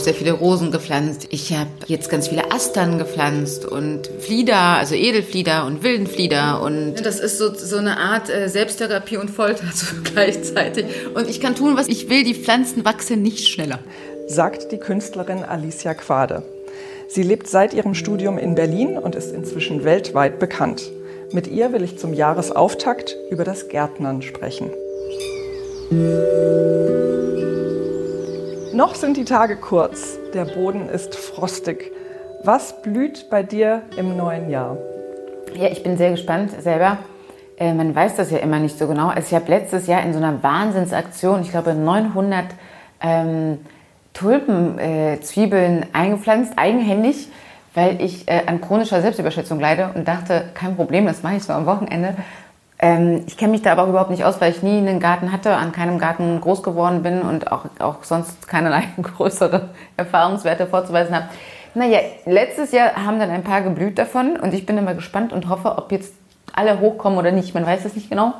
habe sehr viele Rosen gepflanzt. Ich habe jetzt ganz viele Astern gepflanzt und Flieder, also Edelflieder und Wildenflieder. Und das ist so, so eine Art äh, Selbsttherapie und Folter so gleichzeitig. Und ich kann tun, was ich will. Die Pflanzen wachsen nicht schneller. Sagt die Künstlerin Alicia Quade. Sie lebt seit ihrem Studium in Berlin und ist inzwischen weltweit bekannt. Mit ihr will ich zum Jahresauftakt über das Gärtnern sprechen. Noch sind die Tage kurz, der Boden ist frostig. Was blüht bei dir im neuen Jahr? Ja, ich bin sehr gespannt selber. Äh, man weiß das ja immer nicht so genau. Also ich habe letztes Jahr in so einer Wahnsinnsaktion, ich glaube 900 ähm, Tulpenzwiebeln äh, eingepflanzt, eigenhändig, weil ich äh, an chronischer Selbstüberschätzung leide und dachte, kein Problem, das mache ich so am Wochenende. Ähm, ich kenne mich da aber auch überhaupt nicht aus, weil ich nie einen Garten hatte, an keinem Garten groß geworden bin und auch, auch sonst keinerlei größere Erfahrungswerte vorzuweisen habe. Naja, letztes Jahr haben dann ein paar geblüht davon und ich bin immer gespannt und hoffe, ob jetzt alle hochkommen oder nicht. Man weiß es nicht genau.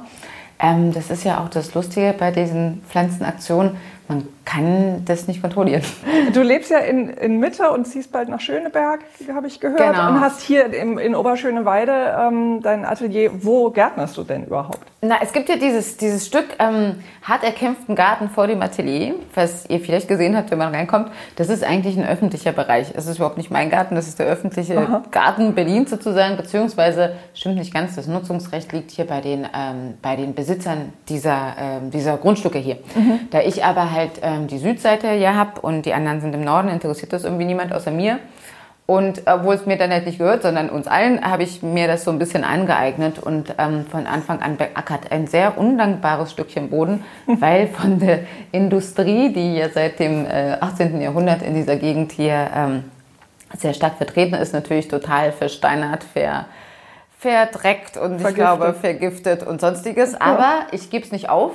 Ähm, das ist ja auch das Lustige bei diesen Pflanzenaktionen man kann das nicht kontrollieren. Du lebst ja in, in Mitte und ziehst bald nach Schöneberg, habe ich gehört. Genau. Und hast hier im, in Oberschöneweide ähm, dein Atelier. Wo gärtnerst du denn überhaupt? Na, es gibt ja dieses, dieses Stück ähm, hart erkämpften Garten vor dem Atelier, was ihr vielleicht gesehen habt, wenn man reinkommt. Das ist eigentlich ein öffentlicher Bereich. Es ist überhaupt nicht mein Garten, das ist der öffentliche Aha. Garten Berlin sozusagen, beziehungsweise stimmt nicht ganz, das Nutzungsrecht liegt hier bei den, ähm, bei den Besitzern dieser, ähm, dieser Grundstücke hier. Mhm. Da ich aber halt ähm, die Südseite hier habe und die anderen sind im Norden, interessiert das irgendwie niemand außer mir. Und obwohl es mir dann halt nicht gehört, sondern uns allen, habe ich mir das so ein bisschen angeeignet und ähm, von Anfang an beackert. Ein sehr undankbares Stückchen Boden, weil von der Industrie, die ja seit dem äh, 18. Jahrhundert in dieser Gegend hier ähm, sehr stark vertreten ist, natürlich total versteinert, ver, verdreckt und vergiftet. ich glaube vergiftet und sonstiges. Aber ich gebe es nicht auf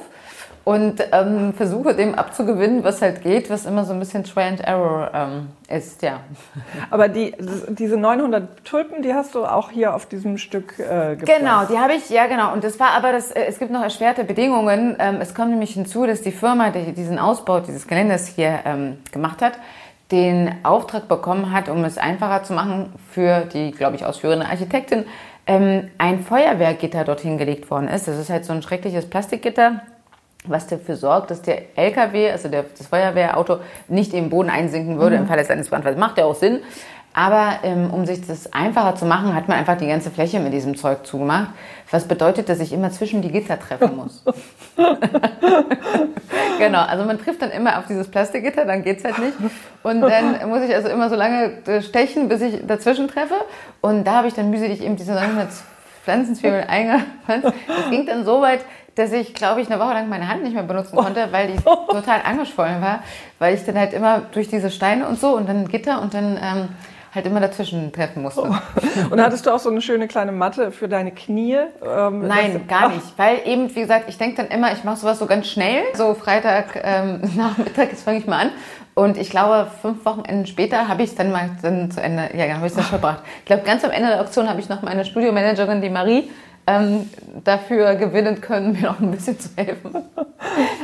und ähm, versuche dem abzugewinnen, was halt geht, was immer so ein bisschen Try and Error ähm, ist, ja. Aber die, diese 900 Tulpen, die hast du auch hier auf diesem Stück äh, gepflanzt. Genau, die habe ich, ja genau. Und das war aber, das, äh, es gibt noch erschwerte Bedingungen. Ähm, es kommt nämlich hinzu, dass die Firma, die diesen Ausbau dieses Geländers hier ähm, gemacht hat, den Auftrag bekommen hat, um es einfacher zu machen für die, glaube ich, ausführende Architektin, ähm, ein Feuerwehrgitter dorthin gelegt worden ist. Das ist halt so ein schreckliches Plastikgitter was dafür sorgt, dass der LKW, also der, das Feuerwehrauto, nicht im Boden einsinken würde mhm. im Falle eines Brandfalls. Macht ja auch Sinn. Aber ähm, um sich das einfacher zu machen, hat man einfach die ganze Fläche mit diesem Zeug zugemacht. Was bedeutet, dass ich immer zwischen die Gitter treffen muss. genau, also man trifft dann immer auf dieses Plastikgitter, dann geht's halt nicht. Und dann muss ich also immer so lange äh, stechen, bis ich dazwischen treffe. Und da habe ich dann mühselig eben diese 900 Pflanzenzwiebeln eingepflanzt. Das ging dann so weit, dass ich, glaube ich, eine Woche lang meine Hand nicht mehr benutzen konnte, weil die total angeschwollen war, weil ich dann halt immer durch diese Steine und so und dann Gitter und dann ähm, halt immer dazwischen treffen musste. Oh. Und hattest du auch so eine schöne kleine Matte für deine Knie? Ähm, Nein, gar nicht. Weil eben, wie gesagt, ich denke dann immer, ich mache sowas so ganz schnell. So Freitag ähm, Nachmittag, jetzt fange ich mal an. Und ich glaube, fünf Wochenenden später habe ich es dann mal dann zu Ende, ja, habe ich es dann verbracht. Ich glaube, ganz am Ende der Auktion habe ich noch meine Studiomanagerin, die Marie, ähm, dafür gewinnen können, mir noch ein bisschen zu helfen.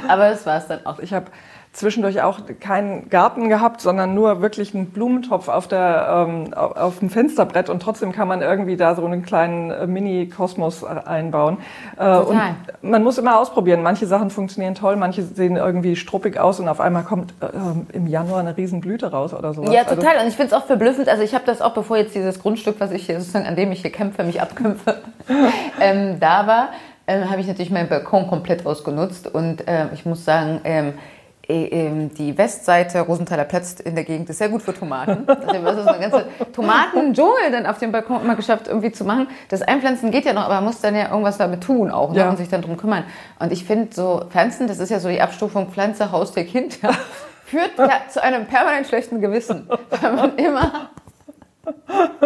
Aber das war es dann auch. Ich habe zwischendurch auch keinen Garten gehabt, sondern nur wirklich einen Blumentopf auf, der, ähm, auf dem Fensterbrett und trotzdem kann man irgendwie da so einen kleinen äh, Mini-Kosmos einbauen. Äh, und man muss immer ausprobieren. Manche Sachen funktionieren toll, manche sehen irgendwie struppig aus und auf einmal kommt äh, im Januar eine Riesenblüte raus oder so. Ja, also total. Also, und ich finde es auch verblüffend. Also ich habe das auch, bevor jetzt dieses Grundstück, was ich hier sozusagen, an dem ich hier kämpfe, mich abkämpfe, ähm, da war, äh, habe ich natürlich meinen Balkon komplett ausgenutzt und äh, ich muss sagen, ähm, äh, ähm, die Westseite Rosenthaler Platz in der Gegend ist sehr gut für Tomaten. Also wir haben so eine ganze Tomatendschungel dann auf dem Balkon immer geschafft, irgendwie zu machen. Das Einpflanzen geht ja noch, aber man muss dann ja irgendwas damit tun auch ne? ja. und sich dann drum kümmern. Und ich finde so Pflanzen, das ist ja so die Abstufung Pflanze, Haustier, Kind, ja, führt ja zu einem permanent schlechten Gewissen, weil man immer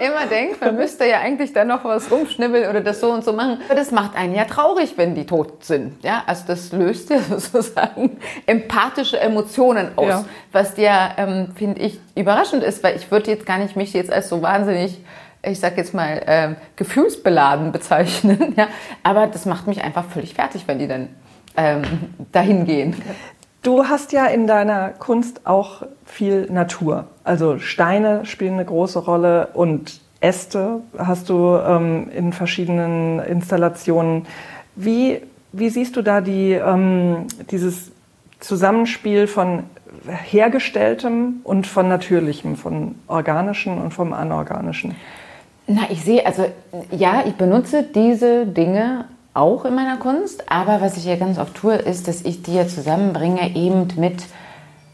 immer denkt, man müsste ja eigentlich da noch was rumschnibbeln oder das so und so machen. Aber das macht einen ja traurig, wenn die tot sind. Ja, also das löst ja sozusagen empathische Emotionen aus, ja. was ja, ähm, finde ich, überraschend ist, weil ich würde jetzt gar nicht mich jetzt als so wahnsinnig ich sag jetzt mal, ähm, gefühlsbeladen bezeichnen. Ja? Aber das macht mich einfach völlig fertig, wenn die dann ähm, dahin gehen. Du hast ja in deiner Kunst auch viel Natur. Also Steine spielen eine große Rolle und Äste hast du ähm, in verschiedenen Installationen. Wie, wie siehst du da die, ähm, dieses Zusammenspiel von hergestelltem und von natürlichem, von organischen und vom anorganischen? Na, ich sehe, also ja, ich benutze diese Dinge auch in meiner Kunst, aber was ich ja ganz oft tue, ist, dass ich die ja zusammenbringe eben mit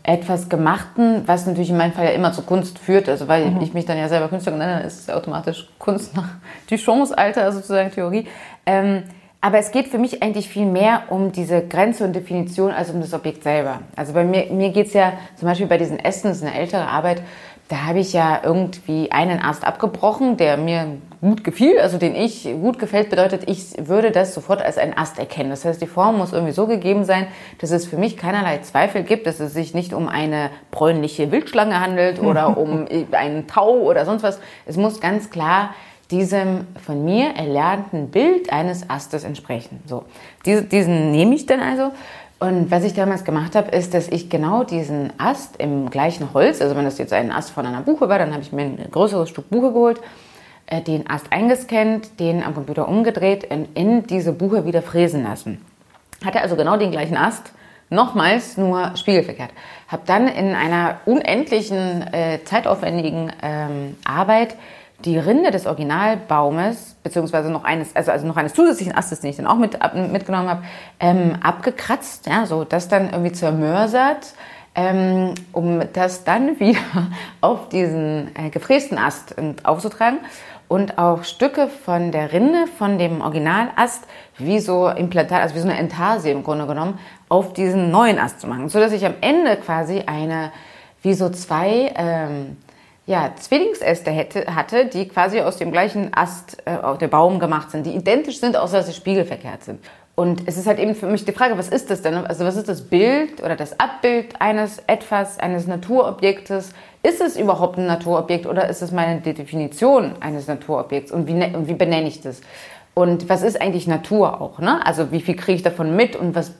etwas Gemachten, was natürlich in meinem Fall ja immer zur Kunst führt, also weil mhm. ich mich dann ja selber Künstler nenne, dann ist es automatisch Kunst nach Duchamps Alter, sozusagen Theorie. Ähm, aber es geht für mich eigentlich viel mehr um diese Grenze und Definition als um das Objekt selber. Also bei mir, mir geht es ja zum Beispiel bei diesen Ästen, das ist eine ältere Arbeit, da habe ich ja irgendwie einen Ast abgebrochen, der mir gut gefiel, also den ich gut gefällt, bedeutet, ich würde das sofort als einen Ast erkennen. Das heißt, die Form muss irgendwie so gegeben sein, dass es für mich keinerlei Zweifel gibt, dass es sich nicht um eine bräunliche Wildschlange handelt oder um einen Tau oder sonst was. Es muss ganz klar diesem von mir erlernten Bild eines Astes entsprechen. So, diesen, diesen nehme ich dann also und was ich damals gemacht habe, ist, dass ich genau diesen Ast im gleichen Holz, also wenn das jetzt ein Ast von einer Buche war, dann habe ich mir ein größeres Stück Buche geholt, äh, den Ast eingescannt, den am Computer umgedreht und in diese Buche wieder fräsen lassen. Hatte also genau den gleichen Ast, nochmals nur spiegelverkehrt. Habe dann in einer unendlichen, äh, zeitaufwendigen ähm, Arbeit die Rinde des Originalbaumes, beziehungsweise noch eines, also, also noch eines zusätzlichen Astes, den ich dann auch mit, ab, mitgenommen habe, ähm, abgekratzt, ja, so das dann irgendwie zermörsert, ähm, um das dann wieder auf diesen äh, gefrästen Ast aufzutragen und auch Stücke von der Rinde von dem Originalast wie so Implantat, also wie so eine Entarsie im Grunde genommen, auf diesen neuen Ast zu machen, so dass ich am Ende quasi eine wie so zwei ähm, ja, Zwillingsäste hätte, hatte, die quasi aus dem gleichen Ast äh, auf der Baum gemacht sind, die identisch sind, außer dass sie spiegelverkehrt sind. Und es ist halt eben für mich die Frage, was ist das denn? Also was ist das Bild oder das Abbild eines etwas, eines Naturobjektes? Ist es überhaupt ein Naturobjekt oder ist es meine Definition eines Naturobjekts? Und wie, ne-, und wie benenne ich das? Und was ist eigentlich Natur auch? Ne? Also wie viel kriege ich davon mit und was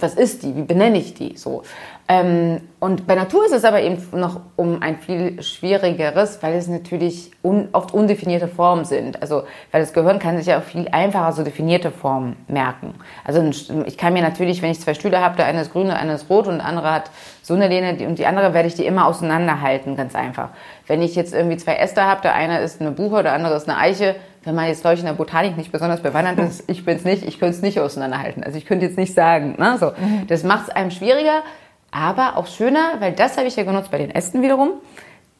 was ist die, wie benenne ich die so. Ähm, und bei Natur ist es aber eben noch um ein viel schwierigeres, weil es natürlich un, oft undefinierte Formen sind. Also, weil das Gehirn kann sich ja auch viel einfacher so definierte Formen merken. Also, ich kann mir natürlich, wenn ich zwei Stühle habe, der eine ist grün, der eine ist rot und der andere hat so eine Lehne und die andere werde ich die immer auseinanderhalten, ganz einfach. Wenn ich jetzt irgendwie zwei Äste habe, der eine ist eine Buche, der andere ist eine Eiche, wenn man jetzt, glaube ich, in der Botanik nicht besonders bewandert ist, ich bin es nicht, ich könnte es nicht auseinanderhalten. Also ich könnte jetzt nicht sagen. Ne? So, mhm. Das macht es einem schwieriger, aber auch schöner, weil das habe ich ja genutzt bei den Ästen wiederum.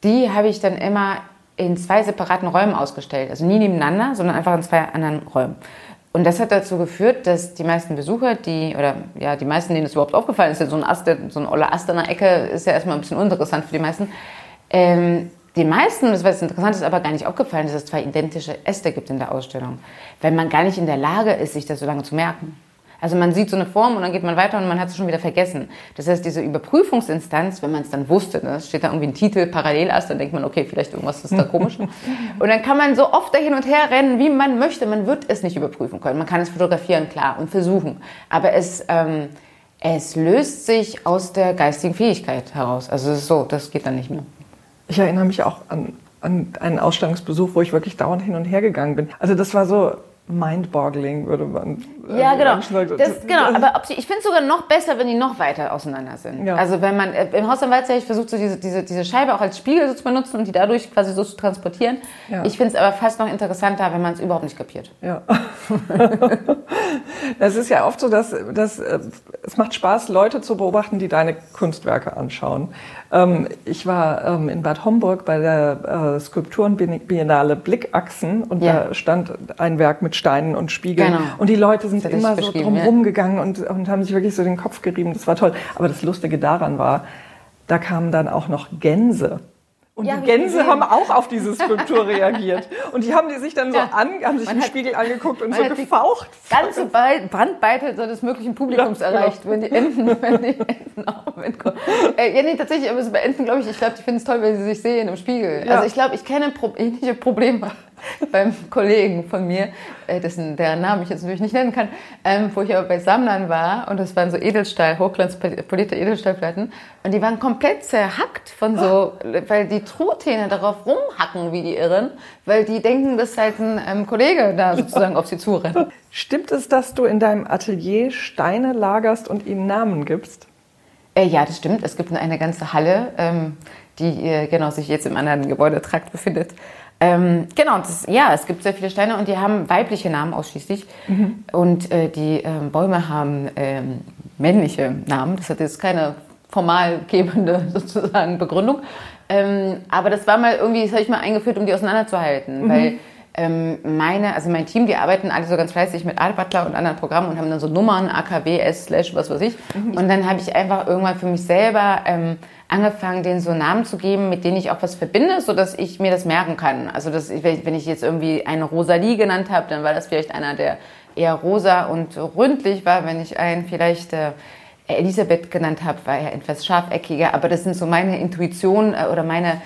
Die habe ich dann immer in zwei separaten Räumen ausgestellt. Also nie nebeneinander, sondern einfach in zwei anderen Räumen. Und das hat dazu geführt, dass die meisten Besucher, die, oder ja, die meisten, denen das überhaupt aufgefallen ist, so ein Ast, so ein oller Ast an der Ecke, ist ja erstmal ein bisschen uninteressant für die meisten, ähm, die meisten, das was interessant ist, aber gar nicht aufgefallen, dass es zwei identische Äste gibt in der Ausstellung, weil man gar nicht in der Lage ist, sich das so lange zu merken. Also man sieht so eine Form und dann geht man weiter und man hat es schon wieder vergessen. Das heißt, diese Überprüfungsinstanz, wenn man es dann wusste, ne, steht da irgendwie ein Titel Parallelast, dann denkt man, okay, vielleicht irgendwas ist da komisch. und dann kann man so oft da hin und her rennen, wie man möchte. Man wird es nicht überprüfen können. Man kann es fotografieren, klar, und versuchen. Aber es, ähm, es löst sich aus der geistigen Fähigkeit heraus. Also es ist so, das geht dann nicht mehr. Ich erinnere mich auch an, an einen Ausstellungsbesuch, wo ich wirklich dauernd hin und her gegangen bin. Also das war so, mind-boggling, würde man Ja, genau. Das, genau. Aber sie, ich finde es sogar noch besser, wenn die noch weiter auseinander sind. Ja. Also wenn man äh, im Haus am Waldsee, ich versuche so diese, diese, diese Scheibe auch als Spiegel so zu benutzen und die dadurch quasi so zu transportieren. Ja. Ich finde es aber fast noch interessanter, wenn man es überhaupt nicht kapiert. Ja. das ist ja oft so, dass, dass äh, es macht Spaß, Leute zu beobachten, die deine Kunstwerke anschauen. Ähm, ich war ähm, in Bad Homburg bei der äh, Skulpturenbiennale Blickachsen und ja. da stand ein Werk mit Steinen und Spiegeln. Genau. Und die Leute sind immer so drumherum ja. gegangen und, und haben sich wirklich so den Kopf gerieben. Das war toll. Aber das Lustige daran war, da kamen dann auch noch Gänse Und ja, die Gänse haben auch auf diese Skulptur reagiert. Und die haben die sich dann so ja. an, haben sich man den Spiegel angeguckt und so gefaucht. Ganze Brandweite so des möglichen Publikums ja, erreicht, genau. wenn die Enten, wenn die Enten auch mitkommen. Äh, ja, nee, tatsächlich, aber so bei Enten, glaube ich, ich glaube, die finden es toll, wenn sie sich sehen im Spiegel. Also ich glaube, ich kenne Pro ähnliche Probleme beim Kollegen von mir, äh, dessen deren Namen ich jetzt natürlich nicht nennen kann, ähm, wo ich aber bei Sammlern war und das waren so Edelstahl, hochglanzpolierte Edelstahlplatten und die waren komplett zerhackt von so, weil die Truthähne darauf rumhacken wie die Irren, weil die denken, dass halt ein ähm, Kollege da sozusagen auf sie zurennt. Stimmt es, dass du in deinem Atelier Steine lagerst und ihnen Namen gibst? Äh, ja, das stimmt. Es gibt eine ganze Halle, ähm, die äh, genau sich jetzt im anderen Gebäudetrakt befindet. Ähm, genau, das, ja, es gibt sehr viele Steine und die haben weibliche Namen ausschließlich. Mhm. Und äh, die ähm, Bäume haben ähm, männliche Namen. Das hat jetzt keine formal gebende sozusagen Begründung. Ähm, aber das war mal irgendwie, das habe ich mal eingeführt, um die auseinanderzuhalten. Mhm. Weil ähm, meine, also mein Team, die arbeiten alle so ganz fleißig mit Art Butler und anderen Programmen und haben dann so Nummern, AKW, S, Slash, was weiß ich. Mhm. Und dann habe ich einfach irgendwann für mich selber ähm, angefangen, denen so Namen zu geben, mit denen ich auch was verbinde, so dass ich mir das merken kann. Also dass ich, wenn ich jetzt irgendwie eine Rosalie genannt habe, dann war das vielleicht einer, der eher rosa und ründlich war. Wenn ich einen vielleicht äh, Elisabeth genannt habe, war er etwas scharfeckiger. Aber das sind so meine Intuitionen äh, oder meine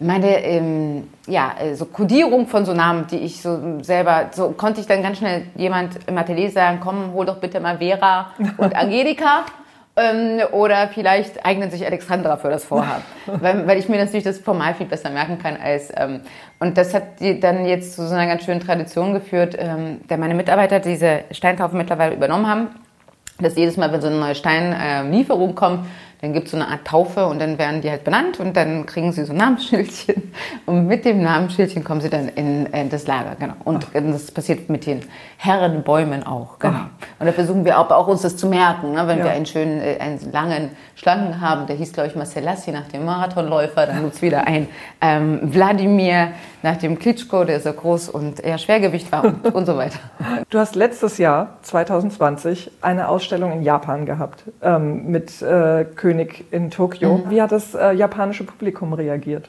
meine ähm, ja äh, so Kodierung von so Namen, die ich so selber so konnte ich dann ganz schnell jemand im Atelier sagen, komm, hol doch bitte mal Vera und Angelika. Ähm, oder vielleicht eignen sich Alexandra für das Vorhaben, weil, weil, ich mir natürlich das formal viel besser merken kann als. Ähm, und das hat die dann jetzt zu so einer ganz schönen Tradition geführt, ähm, der meine Mitarbeiter diese Steintaufen mittlerweile übernommen haben, dass jedes Mal, wenn so eine neue Steinlieferung kommt, dann gibt es so eine Art Taufe und dann werden die halt benannt und dann kriegen sie so ein Namensschildchen und mit dem Namensschildchen kommen sie dann in, in das Lager, genau. Und Ach. das passiert mit den Herrenbäumen auch, genau. Ach. Und da versuchen wir auch, auch, uns das zu merken, ne? wenn ja. wir einen schönen, äh, einen langen Schlangen haben, der hieß, glaube ich, Marcel Lassi nach dem Marathonläufer, dann gibt es wieder ein ähm, Wladimir nach dem Klitschko, der so groß und eher Schwergewicht war und, und so weiter. Du hast letztes Jahr, 2020, eine Ausstellung in Japan gehabt ähm, mit äh, König in Tokio. Mhm. Wie hat das äh, japanische Publikum reagiert?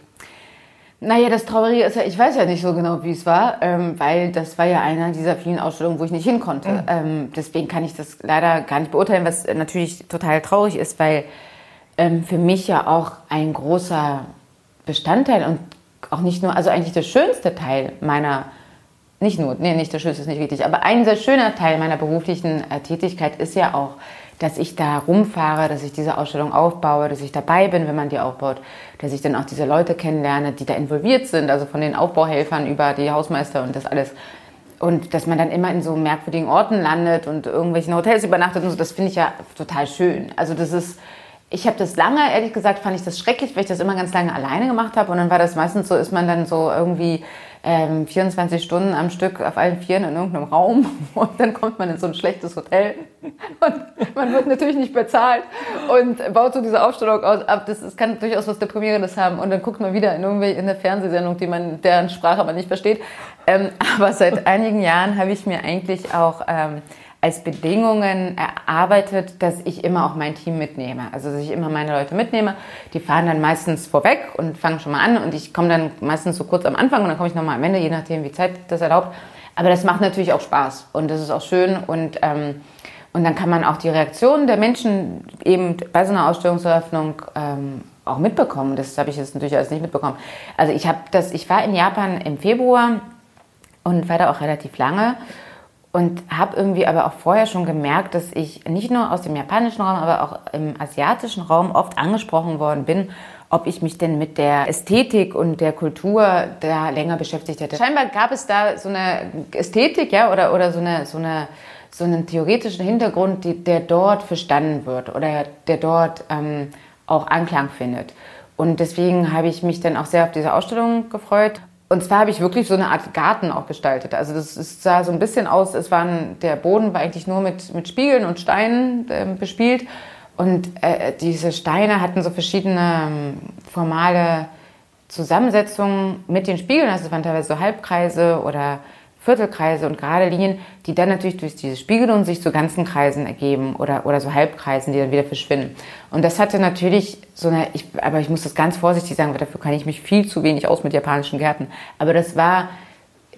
Naja, das Traurige ist ja, ich weiß ja nicht so genau, wie es war, ähm, weil das war ja einer dieser vielen Ausstellungen, wo ich nicht hin konnte. Mhm. Ähm, deswegen kann ich das leider gar nicht beurteilen, was natürlich total traurig ist, weil ähm, für mich ja auch ein großer Bestandteil und auch nicht nur, also eigentlich der schönste Teil meiner, nicht nur, nee, nicht der schönste ist nicht richtig, aber ein sehr schöner Teil meiner beruflichen äh, Tätigkeit ist ja auch, dass ich da rumfahre, dass ich diese Ausstellung aufbaue, dass ich dabei bin, wenn man die aufbaut, dass ich dann auch diese Leute kennenlerne, die da involviert sind, also von den Aufbauhelfern über die Hausmeister und das alles. Und dass man dann immer in so merkwürdigen Orten landet und irgendwelchen Hotels übernachtet und so, das finde ich ja total schön. Also das ist, ich habe das lange, ehrlich gesagt, fand ich das schrecklich, weil ich das immer ganz lange alleine gemacht habe. Und dann war das meistens so, ist man dann so irgendwie ähm, 24 Stunden am Stück auf allen Vieren in irgendeinem Raum und dann kommt man in so ein schlechtes Hotel und man wird natürlich nicht bezahlt und baut so diese Aufstellung aus, ab. Das, das kann durchaus was Deprimierendes haben und dann guckt man wieder in irgendwie in eine Fernsehsendung, die man, deren Sprache man nicht versteht. Ähm, aber seit einigen Jahren habe ich mir eigentlich auch ähm, als Bedingungen erarbeitet, dass ich immer auch mein Team mitnehme. Also dass ich immer meine Leute mitnehme. Die fahren dann meistens vorweg und fangen schon mal an und ich komme dann meistens so kurz am Anfang und dann komme ich nochmal am Ende, je nachdem wie Zeit das erlaubt. Aber das macht natürlich auch Spaß und das ist auch schön und ähm, und dann kann man auch die Reaktionen der Menschen eben bei so einer Ausstellungseröffnung ähm, auch mitbekommen. Das habe ich jetzt natürlich alles nicht mitbekommen. Also ich das, ich war in Japan im Februar und war da auch relativ lange und habe irgendwie aber auch vorher schon gemerkt, dass ich nicht nur aus dem japanischen Raum, aber auch im asiatischen Raum oft angesprochen worden bin, ob ich mich denn mit der Ästhetik und der Kultur da länger beschäftigt hätte. Scheinbar gab es da so eine Ästhetik, ja, oder, oder so eine, so eine, so einen theoretischen Hintergrund, die, der dort verstanden wird oder der dort ähm, auch Anklang findet. Und deswegen habe ich mich dann auch sehr auf diese Ausstellung gefreut und zwar habe ich wirklich so eine Art Garten auch gestaltet. Also das, sah so ein bisschen aus, es waren, der Boden war eigentlich nur mit, mit Spiegeln und Steinen äh, bespielt. Und äh, diese Steine hatten so verschiedene ähm, formale Zusammensetzungen mit den Spiegeln. Also es waren teilweise so Halbkreise oder Viertelkreise und gerade Linien, die dann natürlich durch diese Spiegelung sich zu ganzen Kreisen ergeben oder, oder so Halbkreisen, die dann wieder verschwinden. Und das hatte natürlich so eine, ich, aber ich muss das ganz vorsichtig sagen, weil dafür kann ich mich viel zu wenig aus mit japanischen Gärten. Aber das war,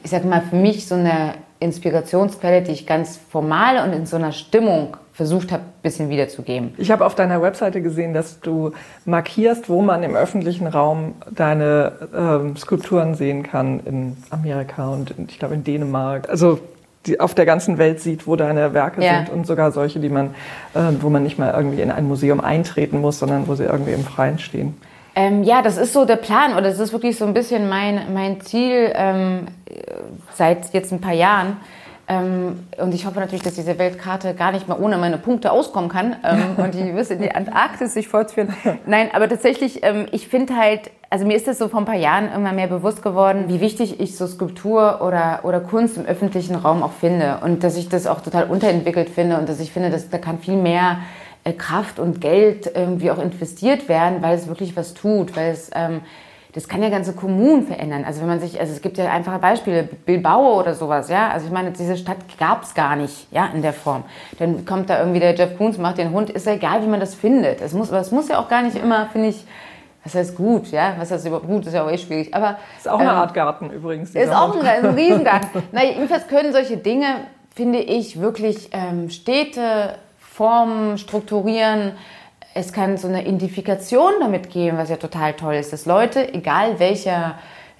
ich sag mal, für mich so eine Inspirationsquelle, die ich ganz formal und in so einer Stimmung versucht habe, ein bisschen wiederzugeben. Ich habe auf deiner Webseite gesehen, dass du markierst, wo man im öffentlichen Raum deine ähm, Skulpturen sehen kann in Amerika und in, ich glaube in Dänemark. Also die auf der ganzen Welt sieht, wo deine Werke ja. sind und sogar solche, die man, äh, wo man nicht mal irgendwie in ein Museum eintreten muss, sondern wo sie irgendwie im Freien stehen. Ähm, ja, das ist so der Plan oder das ist wirklich so ein bisschen mein, mein Ziel ähm, seit jetzt ein paar Jahren ähm, und ich hoffe natürlich, dass diese Weltkarte gar nicht mehr ohne meine Punkte auskommen kann ähm, und die bis in die Antarktis sich fortführen. Nein, aber tatsächlich, ähm, ich finde halt, also mir ist das so vor ein paar Jahren immer mehr bewusst geworden, wie wichtig ich so Skulptur oder, oder Kunst im öffentlichen Raum auch finde und dass ich das auch total unterentwickelt finde und dass ich finde, dass da kann viel mehr Kraft und Geld irgendwie auch investiert werden, weil es wirklich was tut, weil es ähm, das kann ja ganze Kommunen verändern. Also wenn man sich, also es gibt ja einfache Beispiele, Bilbao oder sowas, ja. Also ich meine, diese Stadt gab es gar nicht, ja, in der Form. Dann kommt da irgendwie der Jeff Koons, macht den Hund, ist ja egal, wie man das findet. Es muss, aber es muss ja auch gar nicht immer, finde ich, was heißt gut, ja? Was heißt überhaupt gut, ist ja auch eh schwierig. Aber ist auch eine ähm, Art Garten übrigens. Ist auch ein, ein Riesengarten. Na, jedenfalls können solche Dinge, finde ich, wirklich ähm, Städte formen, strukturieren. Es kann so eine Identifikation damit geben, was ja total toll ist, dass Leute, egal welcher,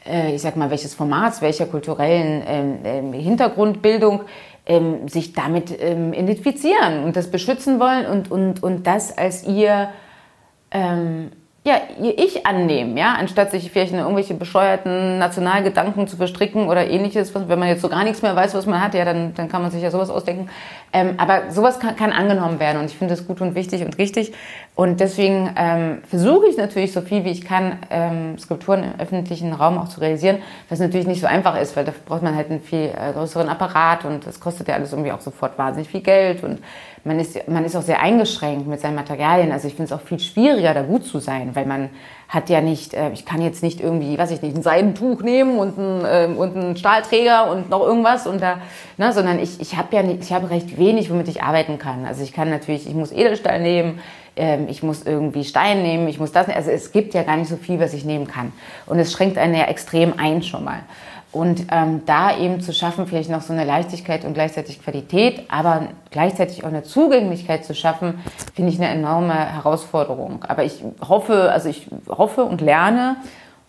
äh, ich sag mal, welches Formats, welcher kulturellen ähm, ähm, Hintergrundbildung, ähm, sich damit identifizieren und das beschützen wollen und, und, und das als ihr ja, ihr Ich annehmen, ja, anstatt sich vielleicht in irgendwelche bescheuerten Nationalgedanken zu verstricken oder ähnliches. Wenn man jetzt so gar nichts mehr weiß, was man hat, ja, dann, dann kann man sich ja sowas ausdenken. Ähm, aber sowas kann, kann angenommen werden und ich finde das gut und wichtig und richtig. Und deswegen ähm, versuche ich natürlich so viel wie ich kann, ähm, Skulpturen im öffentlichen Raum auch zu realisieren, was natürlich nicht so einfach ist, weil da braucht man halt einen viel äh, größeren Apparat und das kostet ja alles irgendwie auch sofort wahnsinnig viel Geld und man ist, man ist auch sehr eingeschränkt mit seinen Materialien. Also ich finde es auch viel schwieriger, da gut zu sein, weil man hat ja nicht, äh, ich kann jetzt nicht irgendwie, weiß ich nicht, ein Seidentuch nehmen und einen, äh, und einen Stahlträger und noch irgendwas und da, ne, sondern ich, ich habe ja nicht, ich habe recht wenig, womit ich arbeiten kann. Also ich kann natürlich, ich muss Edelstahl nehmen, ähm, ich muss irgendwie Stein nehmen, ich muss das, also es gibt ja gar nicht so viel, was ich nehmen kann. Und es schränkt einen ja extrem ein schon mal. Und ähm, da eben zu schaffen, vielleicht noch so eine Leichtigkeit und gleichzeitig Qualität, aber gleichzeitig auch eine Zugänglichkeit zu schaffen, finde ich eine enorme Herausforderung. Aber ich hoffe, also ich hoffe und lerne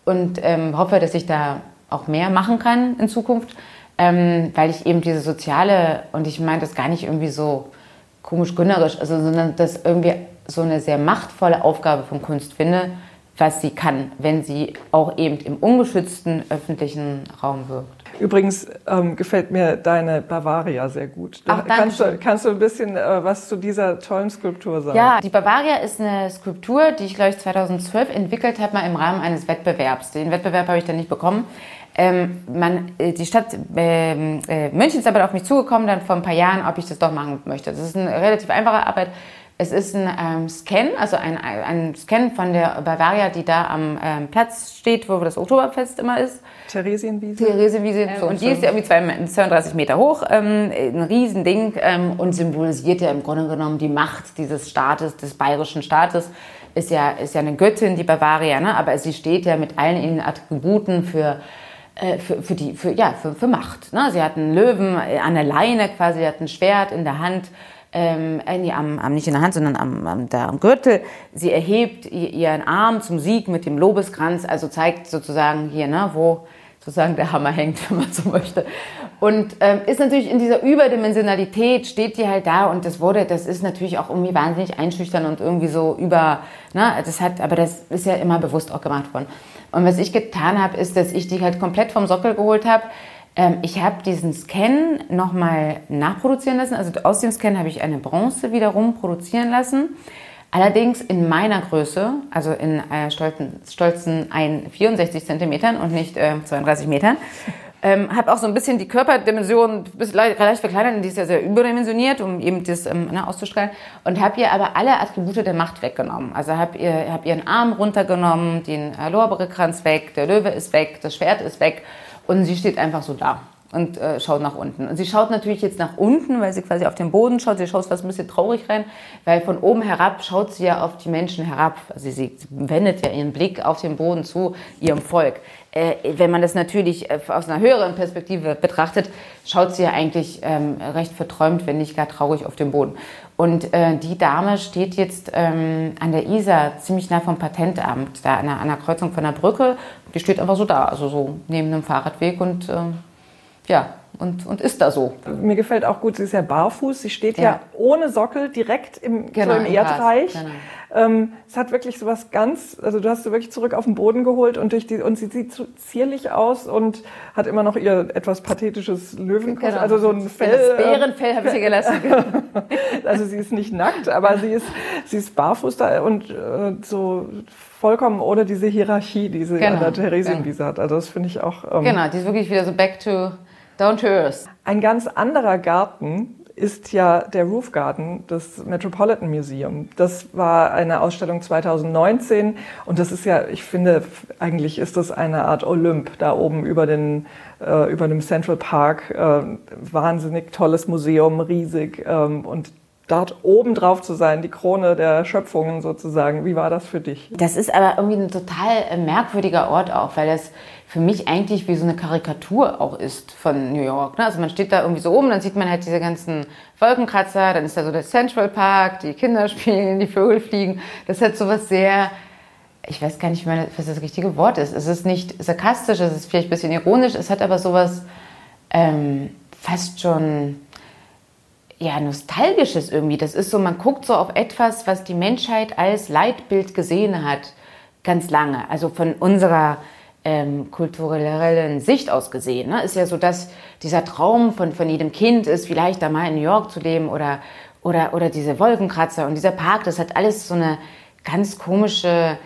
und ähm, hoffe, dass ich da auch mehr machen kann in Zukunft, ähm, weil ich eben diese soziale, und ich meine das gar nicht irgendwie so komisch günnerisch, also, sondern das irgendwie so eine sehr machtvolle Aufgabe von Kunst finde, was sie kann, wenn sie auch eben im ungeschützten öffentlichen Raum wirkt. Übrigens ähm, gefällt mir deine Bavaria sehr gut. Ach, kannst, du, kannst du ein bisschen äh, was zu dieser tollen Skulptur sagen? Ja, die Bavaria ist eine Skulptur, die ich, glaube ich, 2012 entwickelt habe, mal im Rahmen eines Wettbewerbs. Den Wettbewerb habe ich dann nicht bekommen. Ähm, man, äh, die Stadt ähm, äh, München ist aber auf mich zugekommen, dann vor ein paar Jahren, ob ich das doch machen möchte. Das ist eine relativ einfache Arbeit. Es ist ein ähm, Scan, also ein, ein Scan von der Bavaria, die da am ähm, Platz steht, wo das Oktoberfest immer ist. Theresienwiese. Theresienwiese. Ja, so. Und die ist ja irgendwie 32 Meter hoch, ähm, ein Riesending ähm, und symbolisiert ja im Grunde genommen die Macht dieses Staates, des bayerischen Staates. Ist ja, ist ja eine Göttin, die Bavaria, ne? aber sie steht ja mit allen ihren Attributen für äh, für, für, die, für, ja, für, für Macht. Ne? Sie hat einen Löwen an der Leine quasi, sie hat ein Schwert in der Hand, ähm, äh, nee, am, am, nicht in der Hand, sondern am, am, da, am Gürtel. Sie erhebt ihren Arm zum Sieg mit dem Lobeskranz, also zeigt sozusagen hier, ne, wo sozusagen der Hammer hängt, wenn man so möchte. Und ähm, ist natürlich in dieser Überdimensionalität, steht die halt da und das wurde, das ist natürlich auch irgendwie wahnsinnig einschüchtern und irgendwie so über, ne, das hat, aber das ist ja immer bewusst auch gemacht worden. Und was ich getan habe, ist, dass ich die halt komplett vom Sockel geholt habe, ähm, ich habe diesen Scan nochmal nachproduzieren lassen. Also aus dem Scan habe ich eine Bronze wiederum produzieren lassen. Allerdings in meiner Größe, also in äh, stolzen, stolzen 64 Zentimetern und nicht äh, 32 Metern. Ähm, habe auch so ein bisschen die Körperdimension leicht, leicht verkleinert, die ist ja sehr überdimensioniert, um eben das ähm, ne, auszustrahlen. Und habe ihr aber alle Attribute der Macht weggenommen. Also habe ihr, hab ihren Arm runtergenommen, den äh, Lorbeerkranz weg, der Löwe ist weg, das Schwert ist weg und sie steht einfach so da. Und äh, schaut nach unten. Und sie schaut natürlich jetzt nach unten, weil sie quasi auf den Boden schaut. Sie schaut fast ein bisschen traurig rein, weil von oben herab schaut sie ja auf die Menschen herab. Also sie wendet ja ihren Blick auf den Boden zu ihrem Volk. Äh, wenn man das natürlich äh, aus einer höheren Perspektive betrachtet, schaut sie ja eigentlich ähm, recht verträumt, wenn nicht gar traurig auf den Boden. Und äh, die Dame steht jetzt ähm, an der Isar, ziemlich nah vom Patentamt, da an der, an der Kreuzung von der Brücke. Die steht einfach so da, also so neben einem Fahrradweg und äh, ja, und, und ist da so. Mir gefällt auch gut, sie ist ja barfuß. Sie steht ja, ja ohne Sockel direkt im, genau, so im Erdreich. Genau. Ähm, es hat wirklich so was ganz, also du hast sie wirklich zurück auf den Boden geholt und durch die und sie sieht so zierlich aus und hat immer noch ihr etwas pathetisches Löwenkostüm, genau. also so ein Fell. Das Bärenfell habe ich ihr gelassen. also sie ist nicht nackt, aber sie ist sie ist barfuß da und äh, so vollkommen ohne diese Hierarchie, die sie genau. an der Theresienwiese genau. hat. Also das finde ich auch. Ähm, genau, die ist wirklich wieder so back to down to earth. Ein ganz anderer Garten ist ja der Roof Garden des Metropolitan Museum. Das war eine Ausstellung 2019 und das ist ja, ich finde, eigentlich ist das eine Art Olymp da oben über den äh, über dem Central Park. Äh, wahnsinnig tolles Museum, riesig ähm, und dort oben drauf zu sein, die Krone der Schöpfungen sozusagen. Wie war das für dich? Das ist aber irgendwie ein total äh, merkwürdiger Ort auch, weil das für mich eigentlich wie so eine Karikatur auch ist von New York. Ne? Also man steht da irgendwie so oben, dann sieht man halt diese ganzen Wolkenkratzer, dann ist da so der Central Park, die Kinder spielen, die Vögel fliegen. Das hat so was sehr, ich weiß gar nicht mehr, was das richtige Wort ist. Es ist nicht sarkastisch, es ist vielleicht ein bisschen ironisch, es hat aber sowas ähm, fast schon ja, nostalgisches irgendwie. Das ist so, man guckt so auf etwas, was die Menschheit als Leitbild gesehen hat, ganz lange. Also von unserer ähm, kulturellen Sicht aus gesehen. Ne? Ist ja so, dass dieser Traum von, von jedem Kind ist, vielleicht da mal in New York zu leben oder, oder, oder diese Wolkenkratzer und dieser Park, das hat alles so eine ganz komische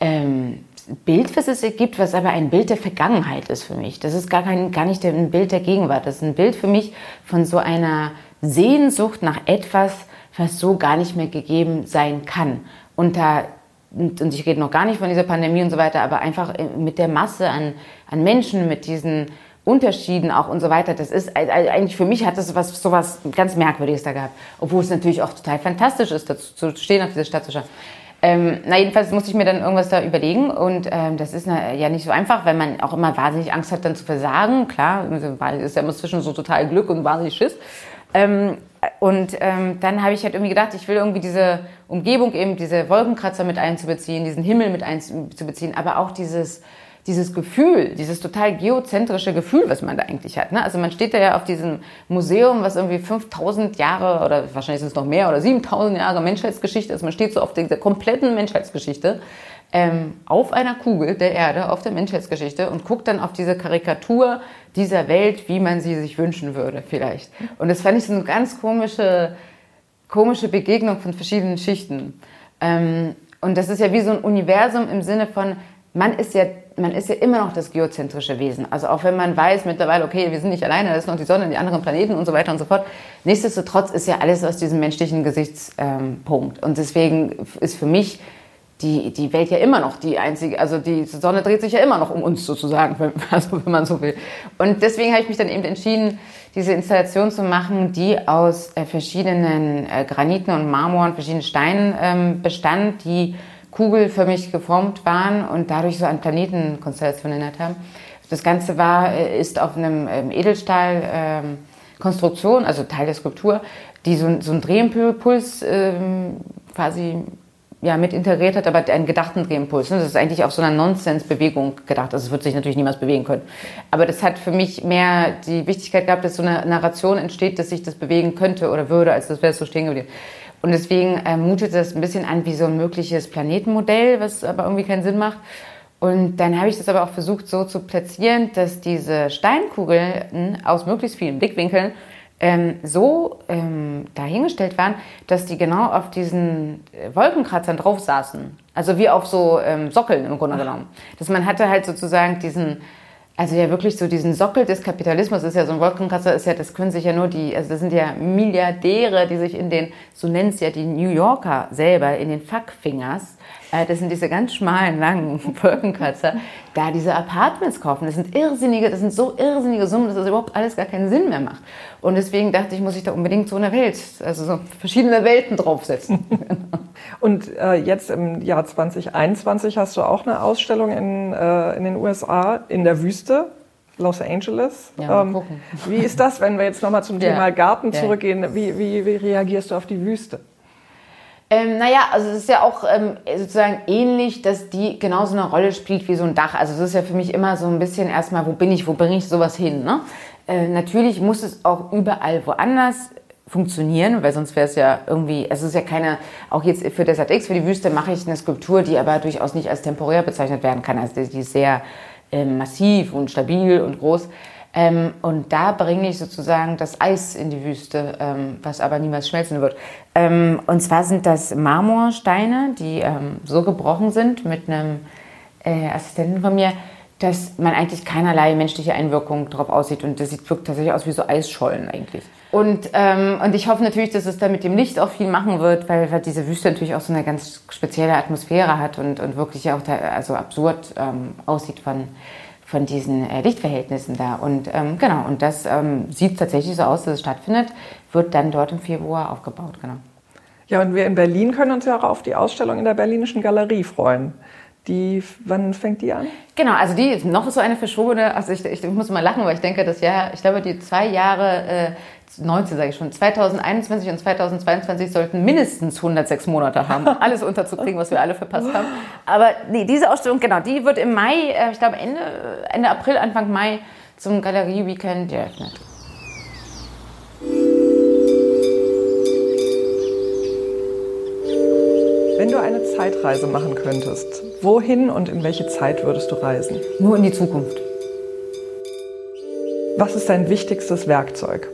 ähm, Bild, was es gibt, was aber ein Bild der Vergangenheit ist für mich. Das ist gar, kein, gar nicht ein Bild der Gegenwart. Das ist ein Bild für mich von so einer Sehnsucht nach etwas, was so gar nicht mehr gegeben sein kann. Unter, und, und ich rede noch gar nicht von dieser Pandemie und so weiter, aber einfach mit der Masse an, an Menschen, mit diesen Unterschieden auch und so weiter. Das ist eigentlich für mich hat das was so was ganz Merkwürdiges da gehabt, obwohl es natürlich auch total fantastisch ist, dazu zu stehen, auf dieser Stadt zu schauen. Ähm, na, jedenfalls musste ich mir dann irgendwas da überlegen und ähm, das ist na, ja nicht so einfach, weil man auch immer wahnsinnig Angst hat, dann zu versagen. Klar, es ist ja immer zwischen so total Glück und wahnsinnig Schiss. Ähm, und ähm, dann habe ich halt irgendwie gedacht, ich will irgendwie diese Umgebung eben, diese Wolkenkratzer mit einzubeziehen, diesen Himmel mit einzubeziehen, aber auch dieses, dieses Gefühl, dieses total geozentrische Gefühl, was man da eigentlich hat. Ne? Also man steht da ja auf diesem Museum, was irgendwie 5000 Jahre oder wahrscheinlich sind es noch mehr oder 7000 Jahre Menschheitsgeschichte ist. Man steht so auf dieser kompletten Menschheitsgeschichte ähm, auf einer Kugel der Erde, auf der Menschheitsgeschichte und guckt dann auf diese Karikatur dieser Welt, wie man sie sich wünschen würde, vielleicht. Und das fand ich so eine ganz komische, komische Begegnung von verschiedenen Schichten. Ähm, und das ist ja wie so ein Universum im Sinne von, man ist ja man ist ja immer noch das geozentrische Wesen. Also auch wenn man weiß mittlerweile, okay, wir sind nicht alleine, da ist noch die Sonne, die anderen Planeten und so weiter und so fort. Nichtsdestotrotz ist ja alles aus diesem menschlichen Gesichtspunkt. Und deswegen ist für mich die, die Welt ja immer noch die einzige, also die Sonne dreht sich ja immer noch um uns sozusagen, wenn, also wenn man so will. Und deswegen habe ich mich dann eben entschieden, diese Installation zu machen, die aus äh, verschiedenen äh, Graniten und Marmoren, verschiedenen Steinen ähm, bestand, die kugelförmig geformt waren und dadurch so an Planetenkonstellationen erinnert haben. Das Ganze war, äh, ist auf einem ähm, Edelstahl ähm, also Teil der Skulptur, die so, so einen Drehimpuls ähm, quasi ja, mit integriert hat, aber einen gedachten Drehimpuls. Ne? Das ist eigentlich auf so einer Nonsensbewegung gedacht. Also es wird sich natürlich niemals bewegen können. Aber das hat für mich mehr die Wichtigkeit gehabt, dass so eine Narration entsteht, dass sich das bewegen könnte oder würde, als das wäre so stehen geblieben. Und deswegen äh, mutet das ein bisschen an wie so ein mögliches Planetenmodell, was aber irgendwie keinen Sinn macht. Und dann habe ich das aber auch versucht so zu platzieren, dass diese Steinkugeln aus möglichst vielen Blickwinkeln ähm, so ähm, dahingestellt waren, dass die genau auf diesen äh, Wolkenkratzern drauf saßen. Also wie auf so ähm, Sockeln im Grunde genommen. Dass man hatte halt sozusagen diesen Also ja wirklich so diesen Sockel des Kapitalismus ist ja so ein Wolkenkratzer, ist ja, das können sich ja nur die, also das sind ja Milliardäre, die sich in den, so nennt es ja die New Yorker selber, in den Fuckfingers, das sind diese ganz schmalen, langen Wolkenkratzer, da diese Apartments kaufen. Das sind irrsinnige, das sind so irrsinnige Summen, dass das überhaupt alles gar keinen Sinn mehr macht. Und deswegen dachte ich, muss ich da unbedingt so eine Welt, also so verschiedene Welten draufsetzen. Und äh, jetzt im Jahr 2021 hast du auch eine Ausstellung in, äh, in den USA in der Wüste. Los Angeles. Ja, ähm, wie ist das, wenn wir jetzt nochmal zum ja. Thema Garten zurückgehen? Wie, wie, wie reagierst du auf die Wüste? Ähm, naja, also es ist ja auch ähm, sozusagen ähnlich, dass die genauso eine Rolle spielt wie so ein Dach. Also es ist ja für mich immer so ein bisschen erstmal, wo bin ich, wo bringe ich sowas hin? Ne? Äh, natürlich muss es auch überall woanders funktionieren, weil sonst wäre es ja irgendwie, es ist ja keine, auch jetzt für Desert X, für die Wüste mache ich eine Skulptur, die aber durchaus nicht als temporär bezeichnet werden kann. Also die ist sehr äh, massiv und stabil und groß. Ähm, und da bringe ich sozusagen das Eis in die Wüste, ähm, was aber niemals schmelzen wird. Ähm, und zwar sind das Marmorsteine, die ähm, so gebrochen sind mit einem äh, Assistenten von mir, dass man eigentlich keinerlei menschliche Einwirkung darauf aussieht. Und das sieht, wirkt tatsächlich aus wie so Eisschollen eigentlich. Und, ähm, und ich hoffe natürlich, dass es da mit dem Licht auch viel machen wird, weil, weil diese Wüste natürlich auch so eine ganz spezielle Atmosphäre hat und, und wirklich auch da, also absurd ähm, aussieht von, von diesen äh, Lichtverhältnissen da. Und ähm, genau, und das ähm, sieht tatsächlich so aus, dass es stattfindet, wird dann dort im Februar aufgebaut, genau. Ja, und wir in Berlin können uns ja auch auf die Ausstellung in der Berlinischen Galerie freuen. Die, wann fängt die an? Genau, also die ist noch so eine verschobene, also ich, ich muss mal lachen, weil ich denke, das Jahr, ich glaube, die zwei Jahre, äh, 19 sage ich schon, 2021 und 2022 sollten mindestens 106 Monate haben, alles unterzukriegen, was wir alle verpasst haben. Aber nee, diese Ausstellung, genau, die wird im Mai, äh, ich glaube Ende, Ende April, Anfang Mai zum Galerie-Weekend eröffnet. Wenn du eine Zeitreise machen könntest, wohin und in welche Zeit würdest du reisen? Nur in die Zukunft. Was ist dein wichtigstes Werkzeug?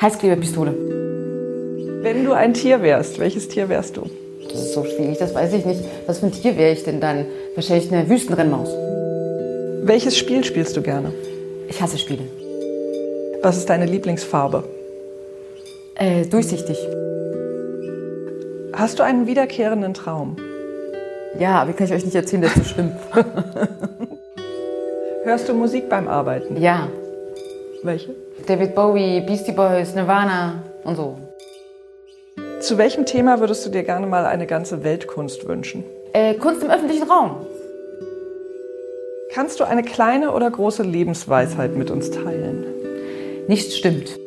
Heißklebepistole. Wenn du ein Tier wärst, welches Tier wärst du? Das ist so schwierig, das weiß ich nicht. Was für ein Tier wäre ich denn dann? Wahrscheinlich eine Wüstenrennmaus. Welches Spiel spielst du gerne? Ich hasse Spiele. Was ist deine Lieblingsfarbe? Äh, durchsichtig. Hast du einen wiederkehrenden Traum? Ja, wie kann ich euch nicht erzählen, dass das stimmt? Hörst du Musik beim Arbeiten? Ja. Welche? David Bowie, Beastie Boys, Nirvana und so. Zu welchem Thema würdest du dir gerne mal eine ganze Weltkunst wünschen? Äh, Kunst im öffentlichen Raum. Kannst du eine kleine oder große Lebensweisheit mit uns teilen? Nichts stimmt.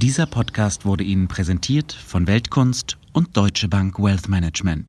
Dieser Podcast wurde Ihnen präsentiert von Weltkunst und Deutsche Bank Wealth Management.